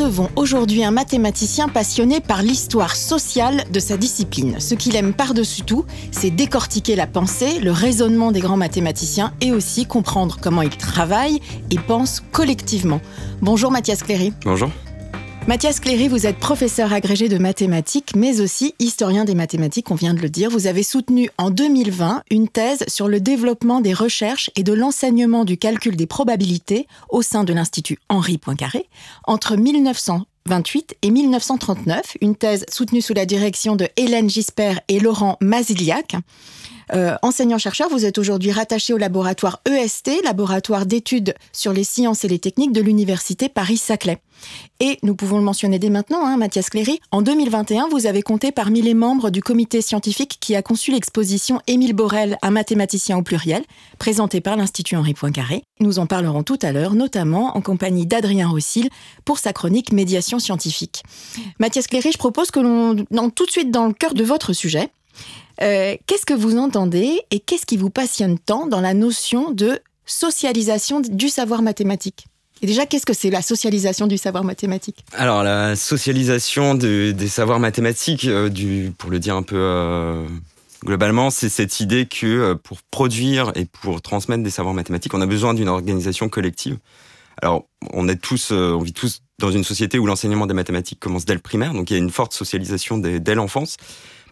Recevons aujourd'hui un mathématicien passionné par l'histoire sociale de sa discipline. Ce qu'il aime par-dessus tout, c'est décortiquer la pensée, le raisonnement des grands mathématiciens et aussi comprendre comment ils travaillent et pensent collectivement. Bonjour Mathias Cléry. Bonjour. Mathias Cléry, vous êtes professeur agrégé de mathématiques, mais aussi historien des mathématiques, on vient de le dire. Vous avez soutenu en 2020 une thèse sur le développement des recherches et de l'enseignement du calcul des probabilités au sein de l'Institut Henri Poincaré entre 1928 et 1939, une thèse soutenue sous la direction de Hélène Gisper et Laurent Maziliac. Euh, enseignant-chercheur, vous êtes aujourd'hui rattaché au laboratoire EST, laboratoire d'études sur les sciences et les techniques de l'université Paris-Saclay. Et nous pouvons le mentionner dès maintenant, hein, Mathias Cléry, en 2021, vous avez compté parmi les membres du comité scientifique qui a conçu l'exposition Émile Borel, un mathématicien au pluriel, présentée par l'Institut Henri Poincaré. Nous en parlerons tout à l'heure, notamment en compagnie d'Adrien Rossil pour sa chronique Médiation scientifique. Mathias Cléry, je propose que l'on entre tout de suite dans le cœur de votre sujet. Euh, qu'est-ce que vous entendez et qu'est-ce qui vous passionne tant dans la notion de socialisation du savoir mathématique? Et déjà, qu'est-ce que c'est la socialisation du savoir mathématique? Alors, la socialisation de, des savoirs mathématiques, euh, pour le dire un peu euh, globalement, c'est cette idée que pour produire et pour transmettre des savoirs mathématiques, on a besoin d'une organisation collective. Alors, on est tous, on vit tous dans une société où l'enseignement des mathématiques commence dès le primaire, donc il y a une forte socialisation dès l'enfance.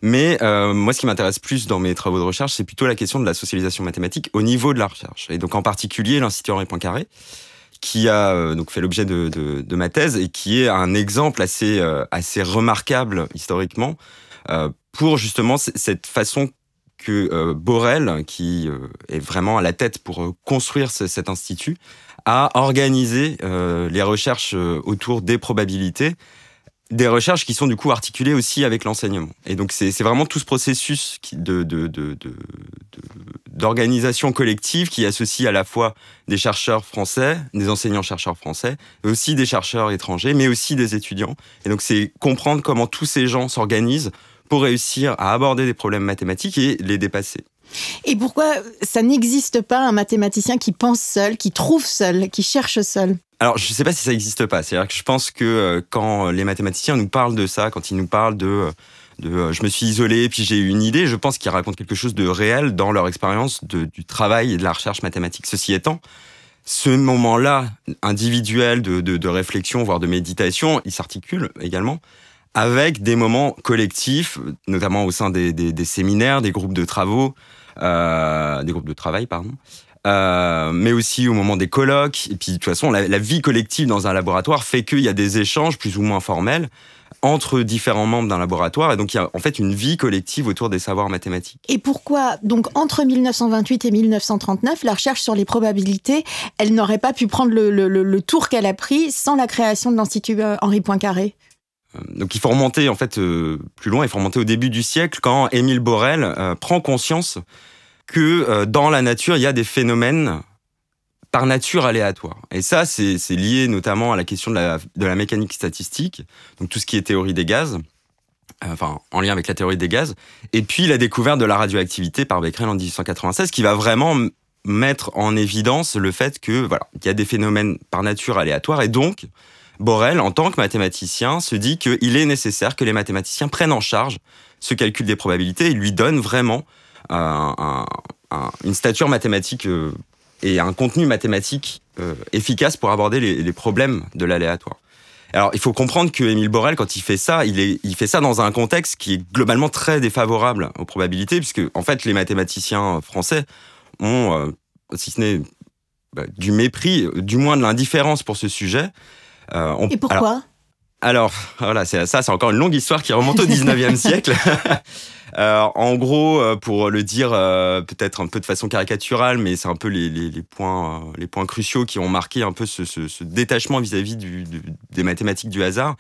Mais euh, moi, ce qui m'intéresse plus dans mes travaux de recherche, c'est plutôt la question de la socialisation mathématique au niveau de la recherche. Et donc, en particulier, l'Institut Henri Poincaré, qui a euh, donc fait l'objet de, ma thèse et qui est un exemple assez, euh, assez remarquable historiquement pour justement cette façon que Borel, qui est vraiment à la tête pour construire ce, cet institut, a organisé les recherches autour des probabilités des recherches qui sont du coup articulées aussi avec l'enseignement. Et donc c'est vraiment tout ce processus d'organisation collective qui associe à la fois des chercheurs français, des enseignants-chercheurs français, aussi des chercheurs étrangers, mais aussi des étudiants. Et donc c'est comprendre comment tous ces gens s'organisent pour réussir à aborder des problèmes mathématiques et les dépasser. Et pourquoi ça n'existe pas un mathématicien qui pense seul, qui trouve seul, qui cherche seul? Alors, je ne sais pas si ça n'existe pas. C'est-à-dire que je pense que euh, quand les mathématiciens nous parlent de ça, quand ils nous parlent de, euh, euh, je me suis isolé puis j'ai eu une idée, je pense qu'ils racontent quelque chose de réel dans leur expérience de, du travail et de la recherche mathématique. Ceci étant, ce moment-là individuel de, réflexion, voire de méditation, il s'articule également avec des moments collectifs, notamment au sein des, séminaires, des groupes de travaux, des groupes de travail, pardon, euh, mais aussi au moment des colloques. Et puis, de toute façon, la, la vie collective dans un laboratoire fait qu'il y a des échanges plus ou moins formels entre différents membres d'un laboratoire. Et donc, il y a en fait une vie collective autour des savoirs mathématiques. Et pourquoi, donc, entre 1928 et 1939, la recherche sur les probabilités, elle n'aurait pas pu prendre le, le, le tour qu'elle a pris sans la création de l'Institut euh, Henri Poincaré? Euh, donc il faut remonter en fait euh, plus loin, il faut remonter au début du siècle quand Émile Borel euh, prend conscience que euh, dans la nature, il y a des phénomènes par nature aléatoires. Et ça, c'est lié notamment à la question de la, mécanique statistique, donc tout ce qui est théorie des gaz, euh, enfin en lien avec la théorie des gaz, et puis la découverte de la radioactivité par Becquerel en 1896, qui va vraiment mettre en évidence le fait que voilà, il y a des phénomènes par nature aléatoires, et donc Borel, en tant que mathématicien, se dit qu'il est nécessaire que les mathématiciens prennent en charge ce calcul des probabilités et lui donnent vraiment un, un, une stature mathématique euh, et un contenu mathématique euh, efficace pour aborder les, les problèmes de l'aléatoire. Alors, il faut comprendre que Émile Borel, quand il fait ça, il, est, il fait ça dans un contexte qui est globalement très défavorable aux probabilités, puisque en fait, les mathématiciens français ont, euh, si ce n'est bah, du mépris, du moins de l'indifférence pour ce sujet. Euh, on, Et pourquoi? Alors, alors, voilà, ça, c'est encore une longue histoire qui remonte au 19e siècle. en gros, pour le dire peut-être un peu de façon caricaturale, mais c'est un peu les, points, cruciaux qui ont marqué un peu ce, détachement vis-à-vis des mathématiques du hasard.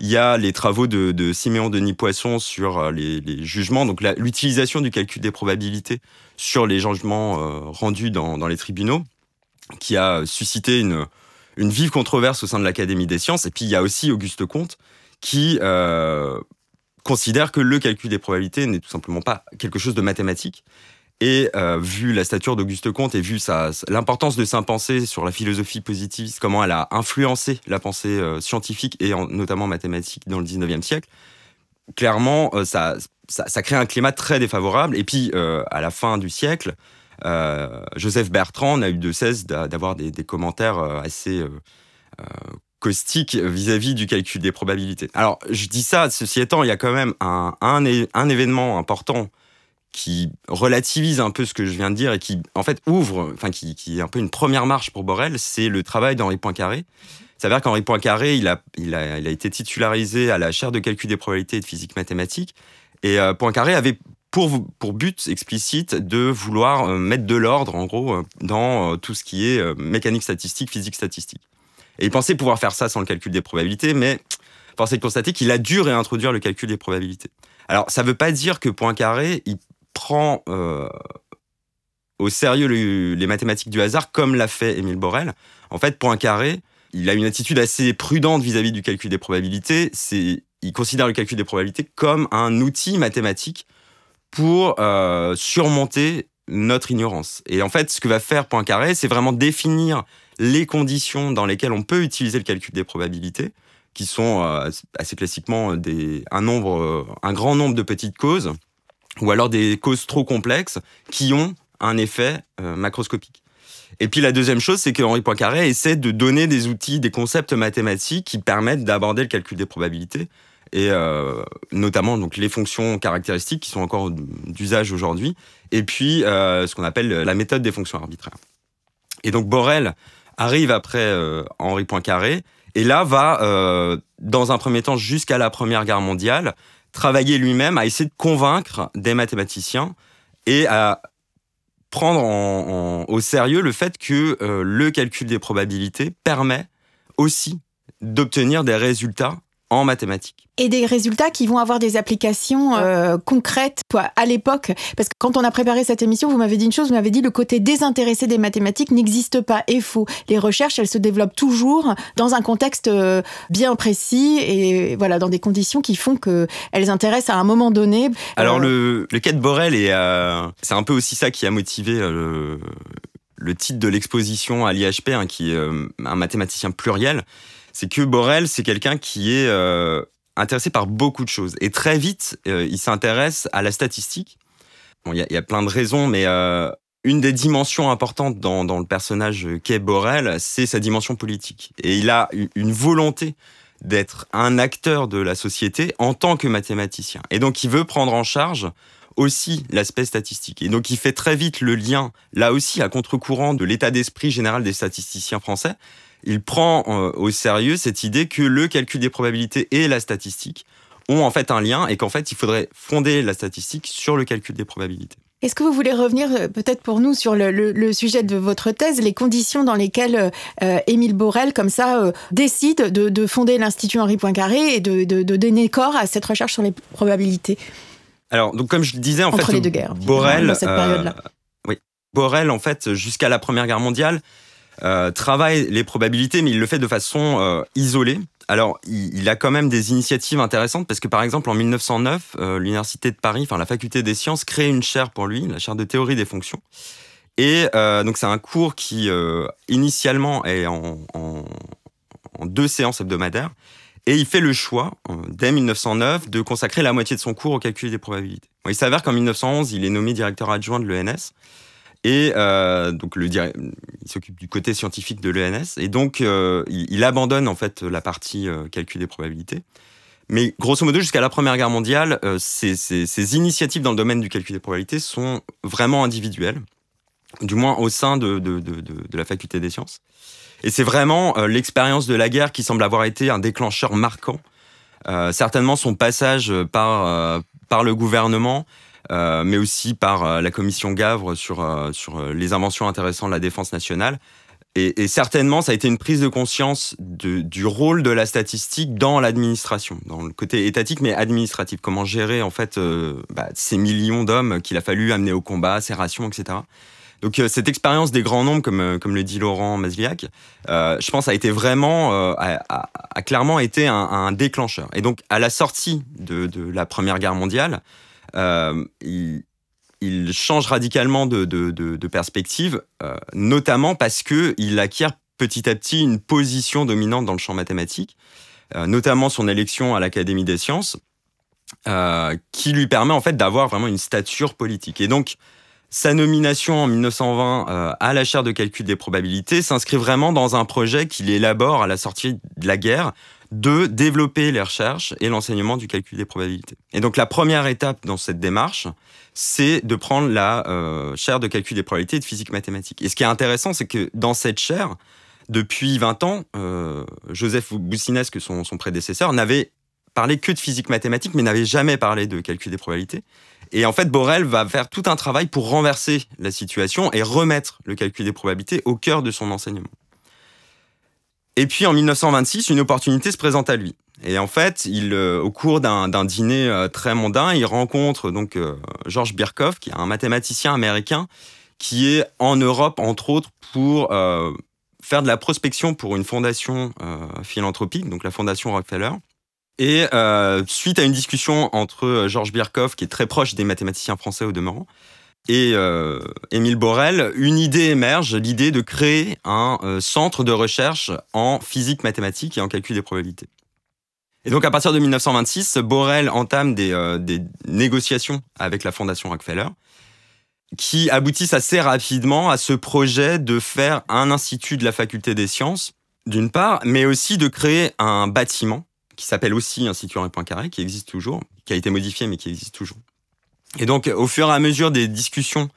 Il y a les travaux de, Siméon Denis Poisson sur les, jugements, donc l'utilisation du calcul des probabilités sur les jugements rendus dans, les tribunaux, qui a suscité une, vive controverse au sein de l'Académie des sciences. Et puis il y a aussi Auguste Comte qui euh, considère que le calcul des probabilités n'est tout simplement pas quelque chose de mathématique. Et euh, vu la stature d'Auguste Comte et vu l'importance de sa pensée sur la philosophie positiviste, comment elle a influencé la pensée euh, scientifique et notamment mathématique dans le 19e siècle, clairement, ça, ça, crée un climat très défavorable. Et puis, à la fin du siècle, Joseph Bertrand n'a eu de cesse d'avoir des, commentaires assez caustique vis-à-vis du calcul des probabilités. Alors, je dis ça, ceci étant, il y a quand même un, un, événement important qui relativise un peu ce que je viens de dire et qui, en fait, ouvre, enfin, qui, qui est un peu une première marche pour Borel, c'est le travail d'Henri Poincaré. Veut dire qu'Henri Poincaré, il a, il, a, il a été titularisé à la chaire de calcul des probabilités et de physique mathématique. Et euh, Poincaré avait pour, pour but explicite de vouloir euh, mettre de l'ordre, en gros, euh, dans tout ce qui est mécanique statistique, physique statistique. Et il pensait pouvoir faire ça sans le calcul des probabilités, mais force est de constater qu'il a dû réintroduire le calcul des probabilités. Alors, ça ne veut pas dire que Poincaré, il prend euh, au sérieux les mathématiques du hasard comme l'a fait Émile Borel. En fait, Poincaré, il a une attitude assez prudente vis-à-vis du calcul des probabilités. C'est, il considère le calcul des probabilités comme un outil mathématique pour euh, surmonter notre ignorance. Et en fait, ce que va faire Poincaré, c'est vraiment définir les conditions dans lesquelles on peut utiliser le calcul des probabilités, qui sont euh, assez classiquement des, un, nombre, euh, un grand nombre de petites causes, ou alors des causes trop complexes qui ont un effet euh, macroscopique. Et puis la deuxième chose, c'est que Henri Poincaré essaie de donner des outils, des concepts mathématiques qui permettent d'aborder le calcul des probabilités, et notamment donc les fonctions caractéristiques qui sont encore d'usage aujourd'hui, et puis ce qu'on appelle la méthode des fonctions arbitraires. Et donc Borel arrive après euh, Henri Poincaré, et là va, euh, dans un premier temps, jusqu'à la Première Guerre mondiale, travailler lui-même à essayer de convaincre des mathématiciens et à prendre au sérieux le fait que euh, le calcul des probabilités permet aussi d'obtenir des résultats en mathématiques. Et des résultats qui vont avoir des applications euh, concrètes à l'époque. Parce que quand on a préparé cette émission, vous m'avez dit une chose, vous m'avez dit le côté désintéressé des mathématiques n'existe pas et faux. Les recherches, elles se développent toujours dans un contexte euh, bien précis et voilà, dans des conditions qui font qu'elles intéressent à un moment donné. Alors le, le cas de Borel, euh, c'est un peu aussi ça qui a motivé le, le titre de l'exposition à l'IHP, hein, qui est un mathématicien pluriel c'est que Borel, c'est quelqu'un qui est euh, intéressé par beaucoup de choses. Et très vite, euh, il s'intéresse à la statistique. Il y, a plein de raisons, mais euh, une des dimensions importantes dans, le personnage qu'est Borel, c'est sa dimension politique. Et il a une volonté d'être un acteur de la société en tant que mathématicien. Et donc, il veut prendre en charge aussi l'aspect statistique. Et donc, il fait très vite le lien, là aussi, à contre-courant de l'état d'esprit général des statisticiens français, il prend euh, au sérieux cette idée que le calcul des probabilités et la statistique ont en fait un lien et qu'en fait il faudrait fonder la statistique sur le calcul des probabilités. Est-ce que vous voulez revenir euh, peut-être pour nous sur le, sujet de votre thèse, les conditions dans lesquelles euh, Émile Borel, comme ça, décide de, fonder l'Institut Henri Poincaré et de, donner corps à cette recherche sur les probabilités? Alors, donc comme je le disais, en Entre fait, les deux guerres, Borel, dans cette période-là. oui, Borel, en fait, jusqu'à la Première Guerre mondiale, euh, travaille les probabilités, mais il le fait de façon euh, isolée. Alors, il, a quand même des initiatives intéressantes parce que, par exemple, en 1909, euh, l'université de Paris, enfin la faculté des sciences, crée une chaire pour lui, la chaire de théorie des fonctions. Et donc, c'est un cours qui, initialement, est en, en, deux séances hebdomadaires. Et il fait le choix, dès 1909, de consacrer la moitié de son cours au calcul des probabilités. il s'avère qu'en 1911, il est nommé directeur adjoint de l'ENS. Et euh, donc il s'occupe du côté scientifique de l'ENS et donc euh, il, abandonne en fait la partie euh, calcul des probabilités. Mais grosso modo, jusqu'à la Première Guerre mondiale, ces, ces, ces, initiatives dans le domaine du calcul des probabilités sont vraiment individuelles, du moins au sein de, de, de, de la faculté des sciences. Et c'est vraiment l'expérience de la guerre qui semble avoir été un déclencheur marquant. certainement son passage par par le gouvernement, mais aussi par la commission Gavre sur, sur les inventions intéressantes de la défense nationale. Et, certainement, ça a été une prise de conscience du rôle de la statistique dans l'administration, dans le côté étatique mais administratif. Comment gérer en fait bah, ces millions d'hommes qu'il a fallu amener au combat, ces rations, etc. Donc euh, cette expérience des grands nombres, comme, euh, comme le dit Laurent Masliak, euh, je pense a été vraiment, a, clairement été un, déclencheur. Et donc à la sortie de, la Première Guerre mondiale, il, change radicalement de, perspective, notamment parce qu'il acquiert petit à petit une position dominante dans le champ mathématique, notamment son élection à l'Académie des sciences, qui lui permet en fait d'avoir vraiment une stature politique. Et donc, sa nomination en 1920 euh, à la chaire de calcul des probabilités s'inscrit vraiment dans un projet qu'il élabore à la sortie de la guerre de développer les recherches et l'enseignement du calcul des probabilités. Et donc la première étape dans cette démarche, c'est de prendre la euh, chaire de calcul des probabilités et de physique mathématique. Et ce qui est intéressant, c'est que dans cette chaire, depuis 20 ans, euh, Joseph Boussinesque, son, son prédécesseur, n'avait parlé que de physique mathématique, mais n'avait jamais parlé de calcul des probabilités. Et en fait, Borel va faire tout un travail pour renverser la situation et remettre le calcul des probabilités au cœur de son enseignement. Et puis en 1926, une opportunité se présente à lui. Et en fait, euh, au cours d'un dîner euh, très mondain, il rencontre donc euh, Birkhoff, qui est un mathématicien américain, qui est en Europe, entre autres, pour faire de la prospection pour une fondation philanthropique, donc la fondation Rockefeller. Et suite à une discussion entre Georges Birkhoff, qui est très proche des mathématiciens français au demeurant, et euh, Émile Borel, une idée émerge, l'idée de créer un centre de recherche en physique mathématique et en calcul des probabilités. Et donc à partir de 1926, Borel entame des, des négociations avec la Fondation Rockefeller, qui aboutissent assez rapidement à ce projet de faire un institut de la faculté des sciences, d'une part, mais aussi de créer un bâtiment qui s'appelle aussi Institut Henri Poincaré, qui existe toujours, qui a été modifié, mais qui existe toujours. Et donc, au fur et à mesure des discussions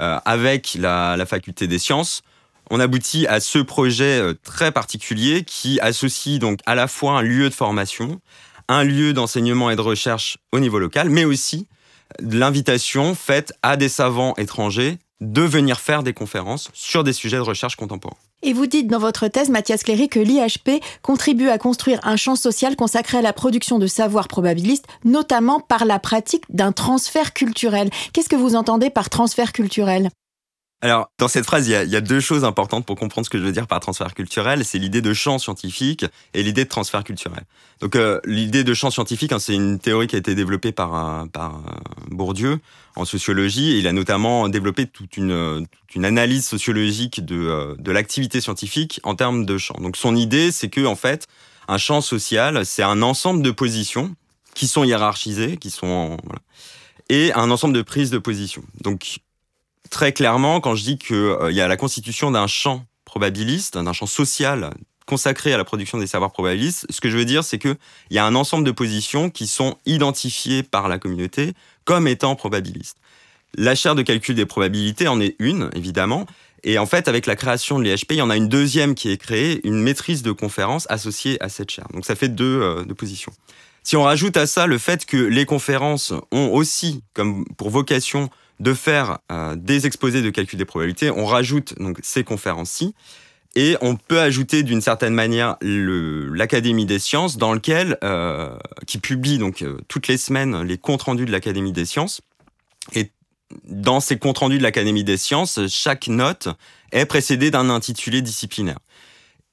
euh, avec la, faculté des sciences, on aboutit à ce projet euh, très particulier qui associe donc à la fois un lieu de formation, un lieu d'enseignement et de recherche au niveau local, mais aussi l'invitation faite à des savants étrangers de venir faire des conférences sur des sujets de recherche contemporains. Et vous dites dans votre thèse, Mathias Cléry, que l'IHP contribue à construire un champ social consacré à la production de savoirs probabilistes, notamment par la pratique d'un transfert culturel. Qu'est-ce que vous entendez par transfert culturel? Alors, dans cette phrase, il y, a, deux choses importantes pour comprendre ce que je veux dire par transfert culturel. C'est l'idée de champ scientifique et l'idée de transfert culturel. Donc, euh, l'idée de champ scientifique, hein, c'est une théorie qui a été développée par, Bourdieu en sociologie. il a notamment développé toute une, analyse sociologique de, euh, de l'activité scientifique en termes de champ. Donc, son idée, c'est que, en fait, un champ social, c'est un ensemble de positions qui sont hiérarchisées, qui sont et un ensemble de prises de position. Donc très clairement, quand je dis qu'il euh, y a la constitution d'un champ probabiliste, d'un champ social consacré à la production des savoirs probabilistes, ce que je veux dire, c'est qu'il y a un ensemble de positions qui sont identifiées par la communauté comme étant probabilistes. La chaire de calcul des probabilités en est une, évidemment. Et en fait, avec la création de l'IHP, il y en a une deuxième qui est créée, une maîtrise de conférences associée à cette chaire. Donc ça fait deux, euh, deux positions. Si on rajoute à ça le fait que les conférences ont aussi comme pour vocation de faire euh, des exposés de calcul des probabilités. On rajoute donc ces conférences-ci. Et on peut ajouter d'une certaine manière l'Académie des sciences, dans lequel, euh, qui publie donc euh, toutes les semaines les comptes rendus de l'Académie des sciences. Et dans ces comptes rendus de l'Académie des sciences, chaque note est précédée d'un intitulé disciplinaire.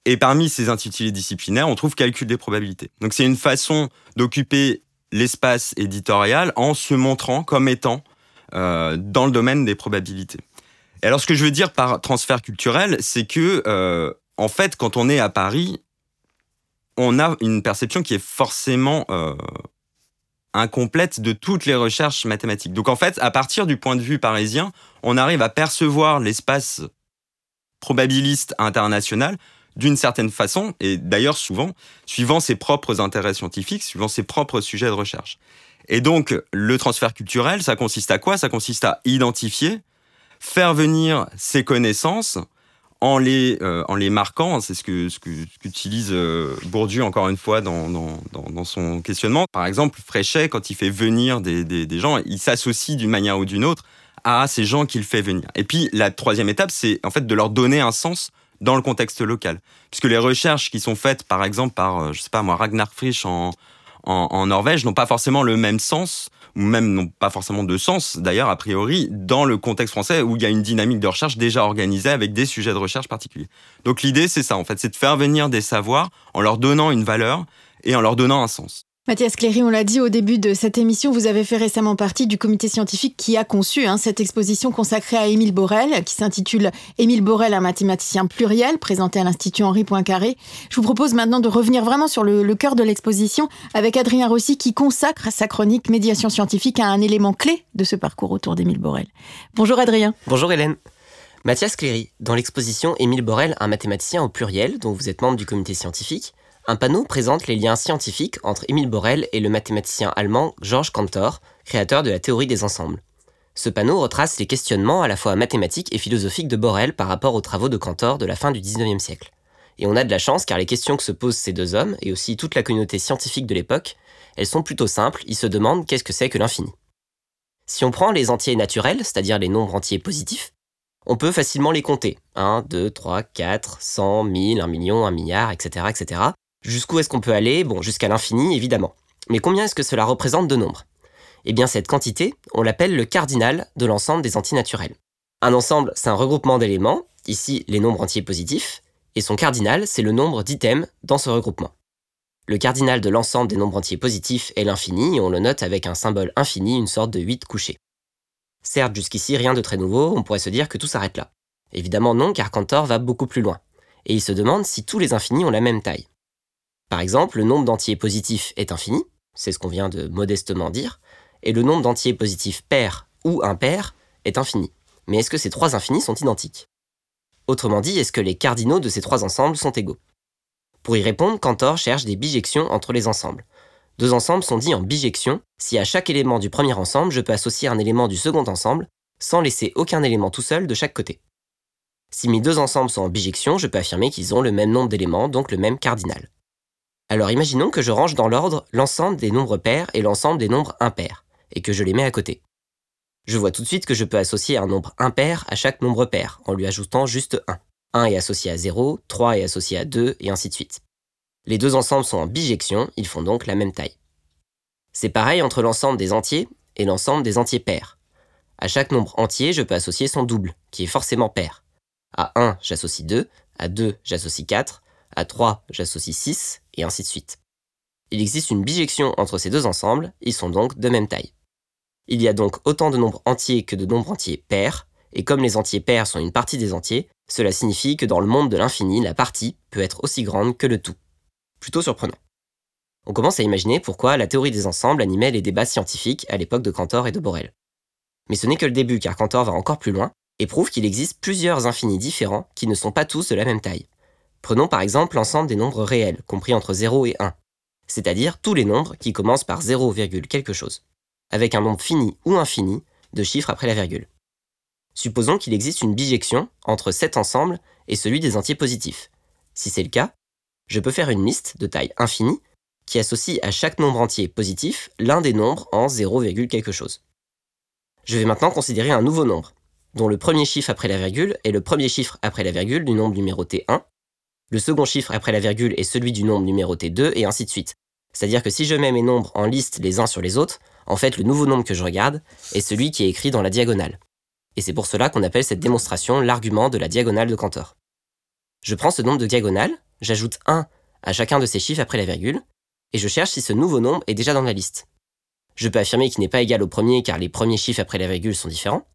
Et parmi ces intitulés disciplinaires, on trouve calcul des probabilités. Donc c'est une façon d'occuper l'espace éditorial en se montrant comme étant euh, dans le domaine des probabilités. Et alors, ce que je veux dire par transfert culturel, c'est que, euh, en fait, quand on est à Paris, on a une perception qui est forcément euh, incomplète de toutes les recherches mathématiques. Donc, en fait, à partir du point de vue parisien, on arrive à percevoir l'espace probabiliste international d'une certaine façon, et d'ailleurs souvent, suivant ses propres intérêts scientifiques, suivant ses propres sujets de recherche. Et donc, le transfert culturel, ça consiste à quoi? Ça consiste à identifier, faire venir ces connaissances en les, euh, en les marquant, c'est ce que ce qu'utilise euh, Bourdieu encore une fois dans, dans, dans, son questionnement. Par exemple, Fréchet, quand il fait venir des, des, des gens, il s'associe d'une manière ou d'une autre à ces gens qu'il fait venir. Et puis la troisième étape, c'est en fait de leur donner un sens dans le contexte local, puisque les recherches qui sont faites, par exemple par euh, je sais pas moi Ragnar Frisch en, en, Norvège, n'ont pas forcément le même sens ou même n'ont pas forcément de sens, d'ailleurs, a priori, dans le contexte français où il y a une dynamique de recherche déjà organisée avec des sujets de recherche particuliers. Donc l'idée, c'est ça, en fait, c'est de faire venir des savoirs en leur donnant une valeur et en leur donnant un sens. Mathias Cléry, on l'a dit au début de cette émission, vous avez fait récemment partie du comité scientifique qui a conçu hein, cette exposition consacrée à Émile Borel, qui s'intitule Émile Borel, un mathématicien pluriel, présenté à l'Institut Henri Poincaré. Je vous propose maintenant de revenir vraiment sur le, le cœur de l'exposition avec Adrien Rossi qui consacre sa chronique Médiation scientifique à un élément clé de ce parcours autour d'Émile Borel. Bonjour Adrien. Bonjour Hélène. Mathias Cléry, dans l'exposition Émile Borel, un mathématicien au pluriel, dont vous êtes membre du comité scientifique, un panneau présente les liens scientifiques entre Émile Borel et le mathématicien allemand Georges Cantor, créateur de la théorie des ensembles. Ce panneau retrace les questionnements à la fois mathématiques et philosophiques de Borel par rapport aux travaux de Cantor de la fin du XIXe siècle. Et on a de la chance car les questions que se posent ces deux hommes, et aussi toute la communauté scientifique de l'époque, elles sont plutôt simples, ils se demandent qu'est-ce que c'est que l'infini. Si on prend les entiers naturels, c'est-à-dire les nombres entiers positifs, on peut facilement les compter. 1, 2, 3, 4, 100, 1000, 1 million, 1 milliard, etc. etc. Jusqu'où est-ce qu'on peut aller? Bon, jusqu'à l'infini, évidemment. Mais combien est-ce que cela représente de nombres Eh bien, cette quantité, on l'appelle le cardinal de l'ensemble des antinaturels. Un ensemble, c'est un regroupement d'éléments, ici les nombres entiers positifs, et son cardinal, c'est le nombre d'items dans ce regroupement. Le cardinal de l'ensemble des nombres entiers positifs est l'infini, et on le note avec un symbole infini, une sorte de 8 couché. Certes, jusqu'ici, rien de très nouveau, on pourrait se dire que tout s'arrête là. Évidemment non, car Cantor va beaucoup plus loin, et il se demande si tous les infinis ont la même taille. Par exemple, le nombre d'entiers positifs est infini, c'est ce qu'on vient de modestement dire, et le nombre d'entiers positifs pairs ou impairs est infini. Mais est-ce que ces trois infinis sont identiques? Autrement dit, est-ce que les cardinaux de ces trois ensembles sont égaux? Pour y répondre, Cantor cherche des bijections entre les ensembles. Deux ensembles sont dits en bijection si à chaque élément du premier ensemble je peux associer un élément du second ensemble sans laisser aucun élément tout seul de chaque côté. Si mes deux ensembles sont en bijection, je peux affirmer qu'ils ont le même nombre d'éléments, donc le même cardinal. Alors imaginons que je range dans l'ordre l'ensemble des nombres pairs et l'ensemble des nombres impairs, et que je les mets à côté. Je vois tout de suite que je peux associer un nombre impair à chaque nombre pair, en lui ajoutant juste 1. 1 est associé à 0, 3 est associé à 2, et ainsi de suite. Les deux ensembles sont en bijection, ils font donc la même taille. C'est pareil entre l'ensemble des entiers et l'ensemble des entiers pairs. À chaque nombre entier, je peux associer son double, qui est forcément pair. À 1, j'associe 2, à 2, j'associe 4, à 3, j'associe 6, et ainsi de suite. Il existe une bijection entre ces deux ensembles, ils sont donc de même taille. Il y a donc autant de nombres entiers que de nombres entiers pairs, et comme les entiers pairs sont une partie des entiers, cela signifie que dans le monde de l'infini, la partie peut être aussi grande que le tout. Plutôt surprenant. On commence à imaginer pourquoi la théorie des ensembles animait les débats scientifiques à l'époque de Cantor et de Borel. Mais ce n'est que le début car Cantor va encore plus loin et prouve qu'il existe plusieurs infinis différents qui ne sont pas tous de la même taille. Prenons par exemple l'ensemble des nombres réels, compris entre 0 et 1, c'est-à-dire tous les nombres qui commencent par 0, quelque chose, avec un nombre fini ou infini de chiffres après la virgule. Supposons qu'il existe une bijection entre cet ensemble et celui des entiers positifs. Si c'est le cas, je peux faire une liste de taille infinie qui associe à chaque nombre entier positif l'un des nombres en 0, quelque chose. Je vais maintenant considérer un nouveau nombre, dont le premier chiffre après la virgule est le premier chiffre après la virgule du nombre numéroté 1, le second chiffre après la virgule est celui du nombre numéroté 2, et ainsi de suite. C'est-à-dire que si je mets mes nombres en liste les uns sur les autres, en fait le nouveau nombre que je regarde est celui qui est écrit dans la diagonale. Et c'est pour cela qu'on appelle cette démonstration l'argument de la diagonale de Cantor. Je prends ce nombre de diagonales, j'ajoute 1 à chacun de ces chiffres après la virgule, et je cherche si ce nouveau nombre est déjà dans la liste. Je peux affirmer qu'il n'est pas égal au premier car les premiers chiffres après la virgule sont différents.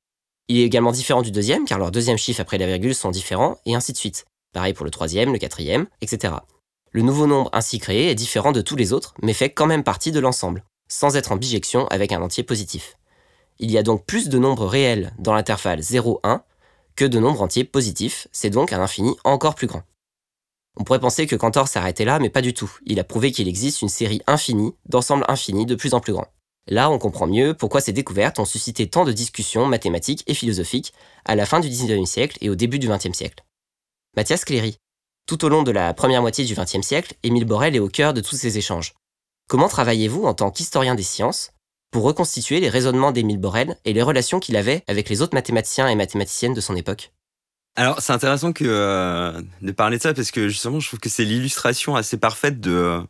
Il est également différent du deuxième car leurs deuxième chiffres après la virgule sont différents, et ainsi de suite. Pareil pour le troisième, le quatrième, etc. Le nouveau nombre ainsi créé est différent de tous les autres, mais fait quand même partie de l'ensemble, sans être en bijection avec un entier positif. Il y a donc plus de nombres réels dans l'intervalle 0-1 que de nombres entiers positifs, c'est donc un infini encore plus grand. On pourrait penser que Cantor s'arrêtait là, mais pas du tout. Il a prouvé qu'il existe une série infinie d'ensembles infinis de plus en plus grands. Là, on comprend mieux pourquoi ces découvertes ont suscité tant de discussions mathématiques et philosophiques à la fin du 19e siècle et au début du 20e siècle. Mathias Cléry. Tout au long de la première moitié du XXe siècle, Émile Borel est au cœur de tous ces échanges. Comment travaillez-vous en tant qu'historien des sciences pour reconstituer les raisonnements d'Émile Borel et les relations qu'il avait avec les autres mathématiciens et mathématiciennes de son époque? Alors, c'est intéressant que, euh, de parler de ça parce que justement, je trouve que c'est l'illustration assez parfaite de,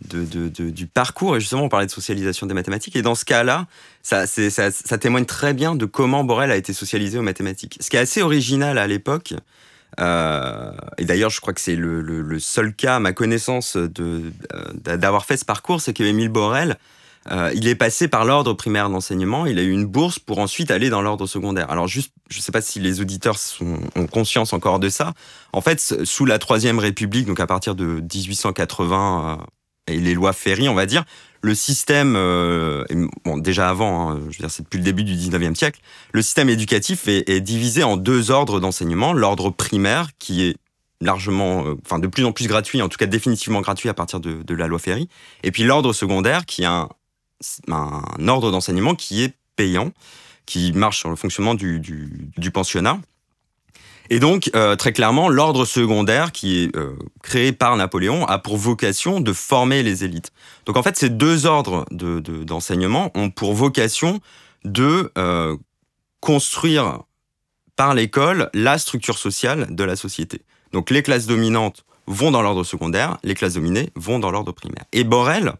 du parcours. Et justement, on parlait de socialisation des mathématiques. Et dans ce cas-là, ça, ça, ça, témoigne très bien de comment Borel a été socialisé aux mathématiques. Ce qui est assez original à l'époque, euh, et d'ailleurs, je crois que c'est le, seul cas, à ma connaissance, d'avoir fait ce parcours, c'est qu'Émile Borel euh, il est passé par l'ordre primaire d'enseignement, il a eu une bourse pour ensuite aller dans l'ordre secondaire. Alors juste, je ne sais pas si les auditeurs ont conscience encore de ça. En fait, sous la Troisième République, donc à partir de 1880 euh, et les lois Ferry, on va dire, le système, euh, déjà avant, hein, je veux c'est depuis le début du 19e siècle, le système éducatif est, est divisé en deux ordres d'enseignement. L'ordre primaire qui est largement, enfin de plus en plus gratuit, en tout cas définitivement gratuit à partir de, la loi Ferry, et puis l'ordre secondaire qui a un, ordre d'enseignement qui est payant, qui marche sur le fonctionnement du, pensionnat. Et donc, euh, très clairement, l'ordre secondaire qui est euh, créé par Napoléon a pour vocation de former les élites. Donc en fait, ces deux ordres d'enseignement de, ont pour vocation de euh, construire par l'école la structure sociale de la société. Donc les classes dominantes vont dans l'ordre secondaire, les classes dominées vont dans l'ordre primaire. Et Borel,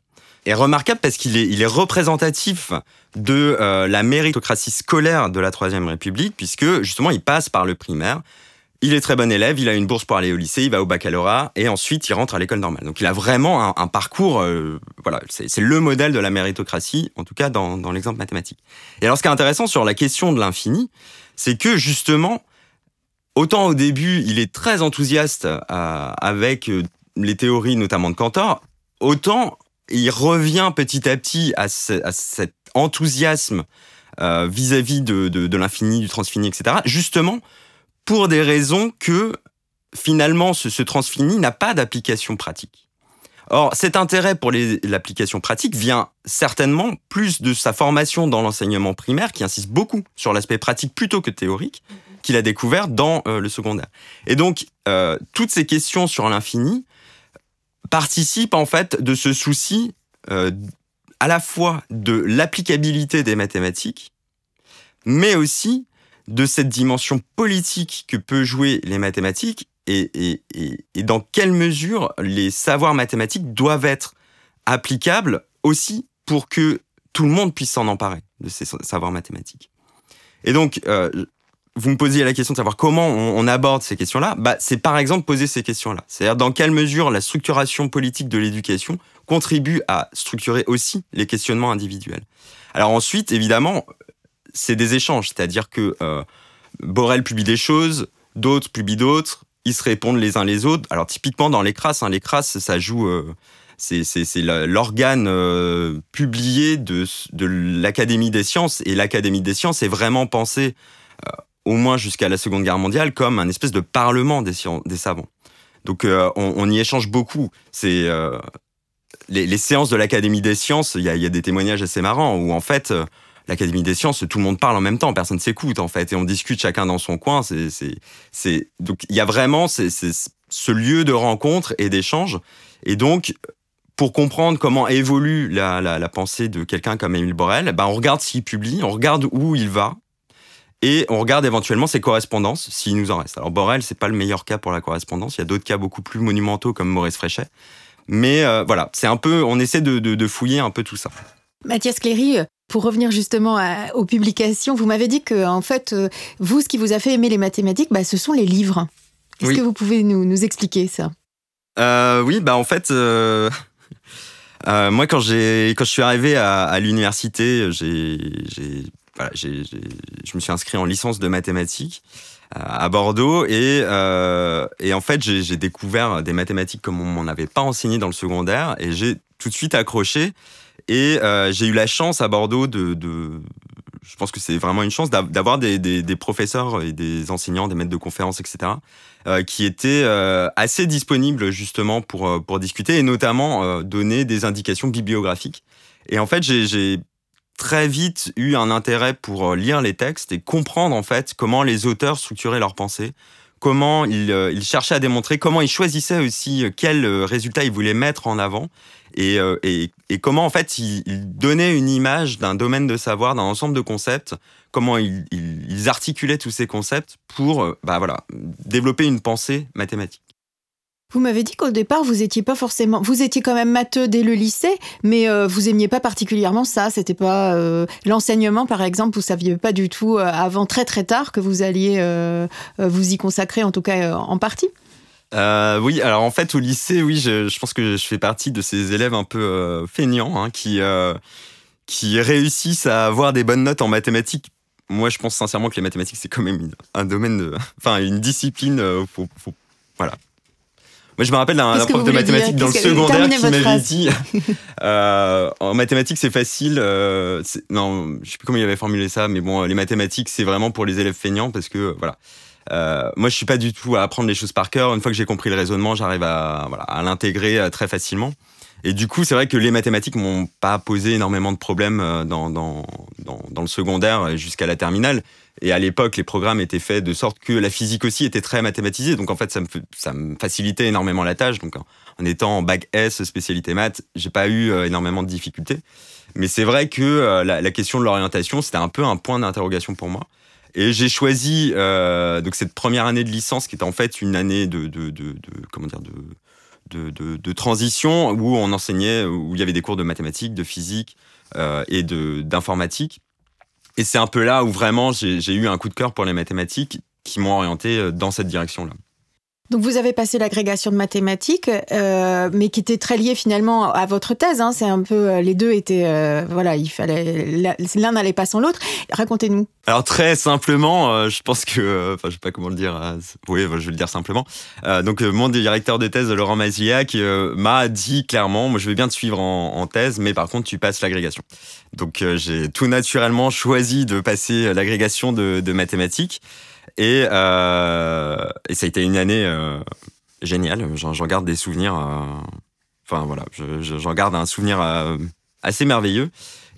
est remarquable parce qu'il est, représentatif de euh, la méritocratie scolaire de la Troisième République, puisque justement il passe par le primaire. Il est très bon élève, il a une bourse pour aller au lycée, il va au baccalauréat et ensuite il rentre à l'école normale. Donc il a vraiment un, parcours, euh, voilà, c'est le modèle de la méritocratie, en tout cas dans, dans l'exemple mathématique. Et alors ce qui est intéressant sur la question de l'infini, c'est que justement, autant au début il est très enthousiaste euh, avec les théories notamment de Cantor, autant il revient petit à petit à, cet enthousiasme euh, vis-à-vis de, l'infini, du transfini, etc. Justement pour des raisons que finalement ce, transfini n'a pas d'application pratique. Or, cet intérêt pour l'application pratique vient certainement plus de sa formation dans l'enseignement primaire, qui insiste beaucoup sur l'aspect pratique plutôt que théorique, qu'il a découvert dans euh, le secondaire. Et donc, euh, toutes ces questions sur l'infini participe en fait de ce souci euh, à la fois de l'applicabilité des mathématiques, mais aussi de cette dimension politique que peut jouer les mathématiques et, et, et, dans quelle mesure les savoirs mathématiques doivent être applicables aussi pour que tout le monde puisse s'en emparer de ces savoirs mathématiques. Et donc, euh, vous me posiez la question de savoir comment on, aborde ces questions-là, bah, c'est par exemple poser ces questions-là. C'est-à-dire dans quelle mesure la structuration politique de l'éducation contribue à structurer aussi les questionnements individuels. Alors ensuite, évidemment, c'est des échanges, c'est-à-dire que euh, Borel publie des choses, d'autres publient d'autres, ils se répondent les uns les autres. Alors typiquement dans les crasses, hein, les crasses, ça joue... Euh, c'est l'organe euh, publié de, de l'Académie des sciences, et l'Académie des sciences est vraiment pensée au moins jusqu'à la Seconde Guerre mondiale, comme un espèce de parlement des, savants. Donc euh, on, y échange beaucoup. C'est euh, les, séances de l'Académie des sciences. Il y a, des témoignages assez marrants où en fait euh, l'Académie des sciences, tout le monde parle en même temps, personne s'écoute en fait, et on discute chacun dans son coin. C'est, donc il y a vraiment ce lieu de rencontre et d'échange. Et donc pour comprendre comment évolue la, la, pensée de quelqu'un comme Émile Borel, ben on regarde s'il publie, on regarde où il va, et on regarde éventuellement ses correspondances, s'il nous en reste. Alors Borel, c'est pas le meilleur cas pour la correspondance. Il y a d'autres cas beaucoup plus monumentaux comme Maurice Fréchet. Mais euh, voilà, c'est un peu, on essaie de, fouiller un peu tout ça. Mathias Cléry, pour revenir justement aux publications, vous m'avez dit que en fait, euh, vous, ce qui vous a fait aimer les mathématiques, bah, ce sont les livres. Est-ce que vous pouvez nous, expliquer ça? Euh, Oui, bah en fait. moi, quand, quand je suis arrivé à, à l'université, j'ai je me suis inscrit en licence de mathématiques euh, à Bordeaux et, euh, en fait j'ai découvert des mathématiques comme on m'en avait pas enseigné dans le secondaire et j'ai tout de suite accroché et euh, j'ai eu la chance à Bordeaux de, je pense que c'est vraiment une chance d'avoir des, professeurs et des enseignants, des maîtres de conférences, etc., qui étaient assez disponibles justement pour, pour discuter et notamment donner des indications bibliographiques. Et en fait, j'ai très vite eu un intérêt pour euh, lire les textes et comprendre en fait comment les auteurs structuraient leurs pensées, comment il, il, cherchait à démontrer, comment il choisissait aussi quel résultat il voulait mettre en avant et, comment en fait il, donnait une image d'un domaine de savoir, d'un ensemble de concepts, comment ils, ils articulaient tous ces concepts pour bah voilà, développer une pensée mathématique. Vous m'avez dit qu'au départ, vous étiez pas forcément. Vous étiez quand même matheux dès le lycée, mais euh, vous aimiez pas particulièrement ça. C'était pas euh, l'enseignement, par exemple. Vous saviez pas du tout euh, avant très très tard que vous alliez vous y consacrer, en tout cas en partie. oui, alors en fait au lycée, oui, je, pense que je fais partie de ces élèves un peu feignants hein, qui réussissent à avoir des bonnes notes en mathématiques moi, je pense sincèrement que les mathématiques, c'est quand même un domaine, enfin, une discipline. voilà, moi, je me rappelle d'un prof de mathématiques dans le secondaire qui m'avait dit euh, en mathématiques, c'est facile. Euh, non, je sais plus comment il avait formulé ça, mais bon, les mathématiques, c'est vraiment pour les élèves feignants parce que voilà. Euh, moi, je suis pas du tout à apprendre les choses par cœur. Une fois que j'ai compris le raisonnement, j'arrive à, voilà, à l'intégrer très facilement. Et du coup, c'est vrai que les mathématiques m'ont pas posé énormément de problèmes dans, dans, dans, dans le secondaire jusqu'à la terminale. Et à l'époque, les programmes étaient faits de sorte que la physique aussi était très mathématisée. Donc en fait, ça me, facilitait énormément la tâche. Donc en étant en bac S, spécialité maths, j'ai pas eu euh, énormément de difficultés. Mais c'est vrai que euh, la, question de l'orientation, c'était un peu un point d'interrogation pour moi. Et j'ai choisi euh, donc cette première année de licence, qui était en fait une année de, comment dire de, transition où on enseignait, où il y avait des cours de mathématiques, de physique euh, et d'informatique. Et c'est un peu là où vraiment j'ai eu un coup de cœur pour les mathématiques qui m'ont orienté euh, dans cette direction-là. Donc vous avez passé l'agrégation de mathématiques, euh, mais qui était très liée finalement à votre thèse. Hein. C'est un peu euh, les deux étaient euh, voilà, il fallait l'un n'allait pas sans l'autre. Racontez-nous. Alors très simplement, je pense que, enfin je sais pas comment le dire. oui, je vais le dire simplement. donc mon directeur de thèse, Laurent Mazillac, m'a dit clairement, moi je vais bien te suivre en, thèse, mais par contre tu passes l'agrégation. Donc j'ai tout naturellement choisi de passer l'agrégation de mathématiques. Et, euh, et ça a été une année euh, géniale. J'en garde des souvenirs. Euh, enfin voilà, j'en garde un souvenir euh, assez merveilleux.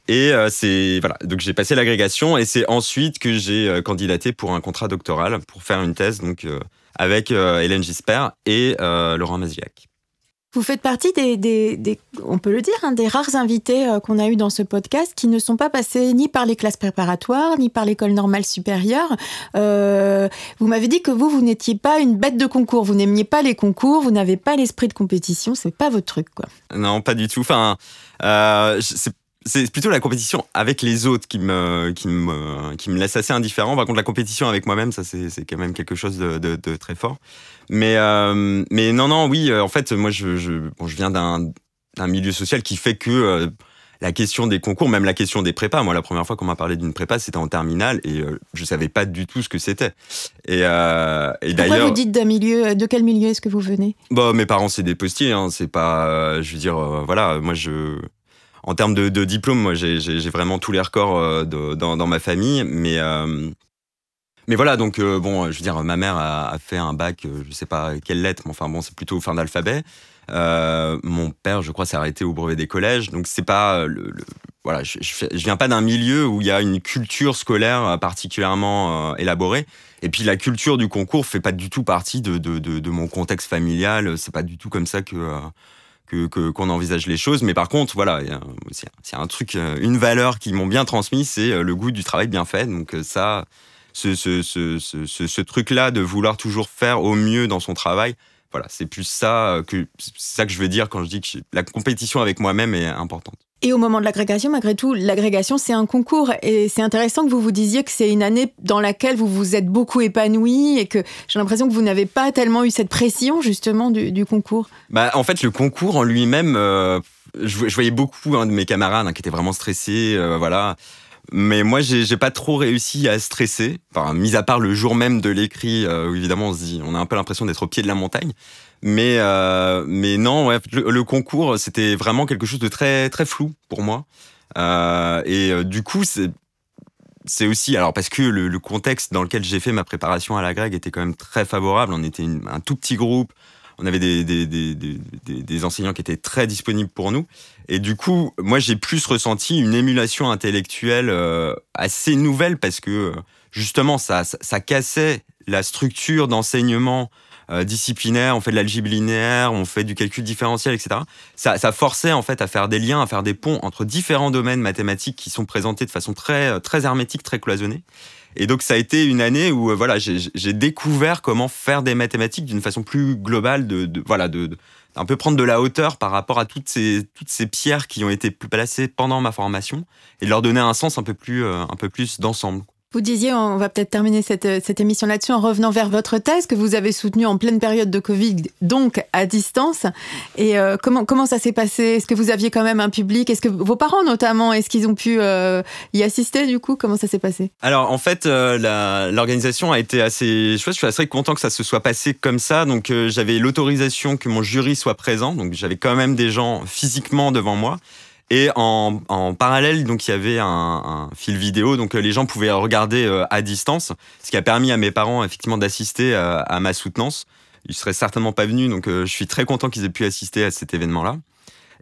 Et euh, c'est voilà, donc j'ai passé l'agrégation et c'est ensuite que j'ai candidaté pour un contrat doctoral pour faire une thèse donc avec Hélène Gisper et Laurent Maziac. Vous faites partie des, on peut le dire, hein, des rares invités euh, qu'on a eu dans ce podcast qui ne sont pas passés ni par les classes préparatoires, ni par l'école normale supérieure. Euh, vous m'avez dit que vous, vous n'étiez pas une bête de concours, vous n'aimiez pas les concours, vous n'avez pas l'esprit de compétition, c'est pas votre truc, quoi. Non, pas du tout. Enfin, euh, c'est plutôt la compétition avec les autres qui me, qui me, qui me laisse assez indifférent. Par contre, la compétition avec moi-même, ça, c'est, quand même quelque chose de très fort. Mais, euh, mais non, non, oui, euh, en fait, moi, je, je, bon, je viens d'un, milieu social qui fait que euh, la question des concours, même la question des prépas, moi, la première fois qu'on m'a parlé d'une prépa, c'était en terminale et euh, je savais pas du tout ce que c'était. Et, et d'ailleurs. Pourquoi vous dites d'un milieu, de quel milieu est-ce que vous venez? Bah, mes parents, c'est des postiers, hein, c'est pas, je veux dire, voilà, moi, je, en termes de, de diplôme, moi, j'ai vraiment tous les records de, dans, dans, ma famille, mais mais voilà, donc euh, bon, je veux dire, ma mère a, fait un bac, je sais pas quelle lettre, mais enfin bon, c'est plutôt fin d'alphabet. Euh, mon père, je crois, s'est arrêté au brevet des collèges, donc c'est pas le, le, voilà, je, je, viens pas d'un milieu où il y a une culture scolaire particulièrement euh, élaborée. Et puis la culture du concours fait pas du tout partie de, de, de, mon contexte familial. C'est pas du tout comme ça que que qu'on envisage les choses. Mais par contre, voilà, c'est un truc, euh, une valeur qui m'ont bien transmis, c'est euh, le goût du travail bien fait. Donc euh, ça, ce, ce, ce, ce, truc-là de vouloir toujours faire au mieux dans son travail, voilà, c'est plus ça que c'est ça que je veux dire quand je dis que la compétition avec moi-même est importante. Et au moment de l'agrégation, malgré tout, l'agrégation, c'est un concours. Et c'est intéressant que vous vous disiez que c'est une année dans laquelle vous vous êtes beaucoup épanoui et que j'ai l'impression que vous n'avez pas tellement eu cette pression, justement, du, du concours. Bah, en fait, le concours en lui-même, euh, je, je, voyais beaucoup hein, de mes camarades hein, qui étaient vraiment stressés, euh, voilà. Mais moi, j'ai pas trop réussi à stresser. Enfin, mis à part le jour même de l'écrit, euh, où évidemment on se dit, on a un peu l'impression d'être au pied de la montagne. Mais euh, mais non, ouais, le, concours, c'était vraiment quelque chose de très très flou pour moi. Euh, et du coup, c'est c'est aussi alors parce que le, contexte dans lequel j'ai fait ma préparation à la grecque était quand même très favorable. On était un tout petit groupe. On avait des, des, des, des, enseignants qui étaient très disponibles pour nous. Et du coup, moi, j'ai plus ressenti une émulation intellectuelle euh, assez nouvelle parce que justement, ça, ça, cassait la structure d'enseignement euh, disciplinaire, on fait de l'algèbre linéaire, on fait du calcul différentiel, etc. Ça, ça, forçait en fait à faire des liens, à faire des ponts entre différents domaines mathématiques qui sont présentés de façon très, très hermétique, très cloisonnée. Et donc ça a été une année où euh, voilà, j'ai découvert comment faire des mathématiques d'une façon plus globale, de, de voilà, de, de, un peu prendre de la hauteur par rapport à toutes ces toutes ces pierres qui ont été placées pendant ma formation et de leur donner un sens un peu plus euh, un peu plus d'ensemble. Vous disiez, on va peut-être terminer cette, cette émission là-dessus en revenant vers votre thèse que vous avez soutenue en pleine période de Covid, donc à distance. Et euh, comment, ça s'est passé? Est-ce que vous aviez quand même un public? Est-ce que vos parents notamment, est-ce qu'ils ont pu euh, y assister du coup? Comment ça s'est passé? Alors en fait, euh, l'organisation a été assez. Je suis assez content que ça se soit passé comme ça. Donc j'avais l'autorisation que mon jury soit présent. Donc j'avais quand même des gens physiquement devant moi. Et en, en, parallèle, donc il y avait un, un, fil vidéo, donc euh, les gens pouvaient regarder euh, à distance, ce qui a permis à mes parents effectivement d'assister à, à, ma soutenance. Ils seraient certainement pas venus, donc euh, je suis très content qu'ils aient pu assister à cet événement-là.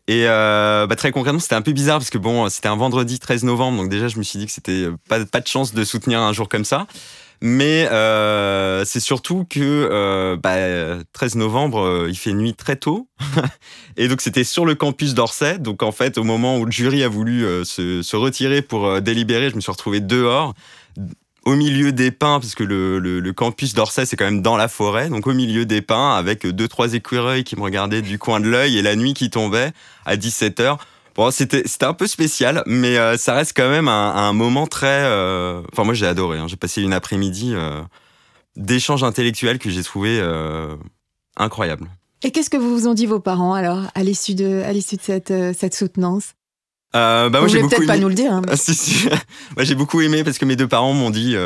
Et euh, bah, très concrètement, c'était un peu bizarre parce que bon, c'était un vendredi 13 novembre, donc déjà je me suis dit que c'était pas, pas de chance de soutenir un jour comme ça. Mais euh, c'est surtout que euh, bah, 13 novembre, euh, il fait nuit très tôt. et donc c'était sur le campus d'Orsay. Donc en fait, au moment où le jury a voulu euh, se, retirer pour délibérer, je me suis retrouvé dehors, au milieu des pins, parce que le, le, campus d'Orsay, c'est quand même dans la forêt. Donc au milieu des pins, avec deux, trois écureuils qui me regardaient du coin de l'œil et la nuit qui tombait à 17 heures. Bon, c'était c'était un peu spécial, mais euh, ça reste quand même un, un moment très. Euh... Enfin, moi, j'ai adoré. Hein. J'ai passé une après-midi euh, d'échange intellectuel que j'ai trouvé euh, incroyable. Et qu'est-ce que vous vous ont dit vos parents alors à l'issue de à l'issue de cette cette soutenance? Euh, bah, Vous voulez peut-être aimé... pas nous le dire. Hein, mais... ah, si, si. moi, j'ai beaucoup aimé parce que mes deux parents m'ont dit,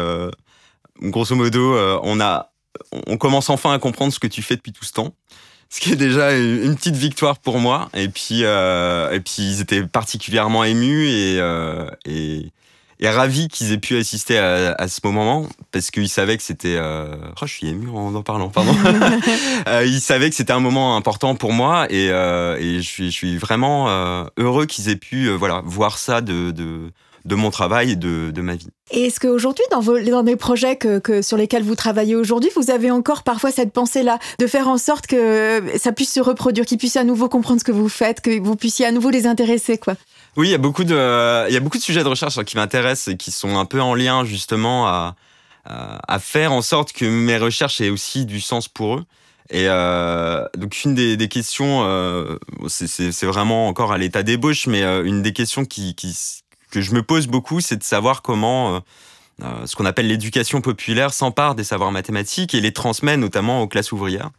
grosso modo, on a, on commence enfin à comprendre ce que tu fais depuis tout ce temps ce qui est déjà une petite victoire pour moi. Et puis, euh, et puis ils étaient particulièrement émus et, euh, et, et ravis qu'ils aient pu assister à, à ce moment parce qu'ils savaient que c'était. Euh... Oh, je suis ému en en parlant, pardon. euh, ils savaient que c'était un moment important pour moi et, euh, et je suis, je suis vraiment euh, heureux qu'ils aient pu, voilà, voir ça de, de de mon travail et de, de ma vie. Et est-ce qu'aujourd'hui, dans, vos, dans les projets que, que, sur lesquels vous travaillez aujourd'hui, vous avez encore parfois cette pensée-là de faire en sorte que ça puisse se reproduire, qu'ils puissent à nouveau comprendre ce que vous faites, que vous puissiez à nouveau les intéresser, quoi? Oui, il y a beaucoup de, il y a beaucoup de sujets de recherche qui m'intéressent et qui sont un peu en lien justement à, à faire en sorte que mes recherches aient aussi du sens pour eux. Et euh, donc une des, des questions, euh, c'est vraiment encore à l'état d'ébauche, mais euh, une des questions qui, qui, que je me pose beaucoup, c'est de savoir comment euh, euh, ce qu'on appelle l'éducation populaire s'empare des savoirs mathématiques et les transmet notamment aux classes ouvrières.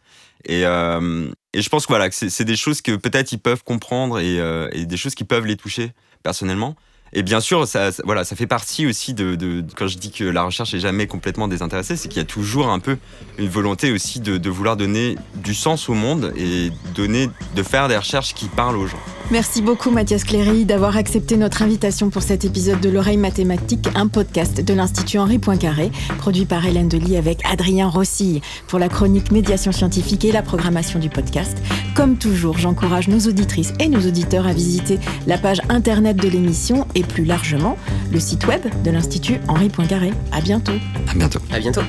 Et, euh, je pense que voilà, c'est des choses que peut-être ils peuvent comprendre et, des choses qui peuvent les toucher personnellement. Et bien sûr, ça, voilà, ça fait partie aussi de, quand je dis que la recherche est jamais complètement désintéressée, c'est qu'il y a toujours un peu une volonté aussi de, vouloir donner du sens au monde et donner, de faire des recherches qui parlent aux gens. Merci beaucoup Mathias Cléry d'avoir accepté notre invitation pour cet épisode de l'oreille mathématique, un podcast de l'Institut Henri Poincaré, produit par Hélène Delis avec Adrien Rossi pour la chronique médiation scientifique et la programmation du podcast. Comme toujours, j'encourage nos auditrices et nos auditeurs à visiter la page internet de l'émission et plus largement le site web de l'Institut Henri Poincaré. À bientôt. À bientôt. À bientôt.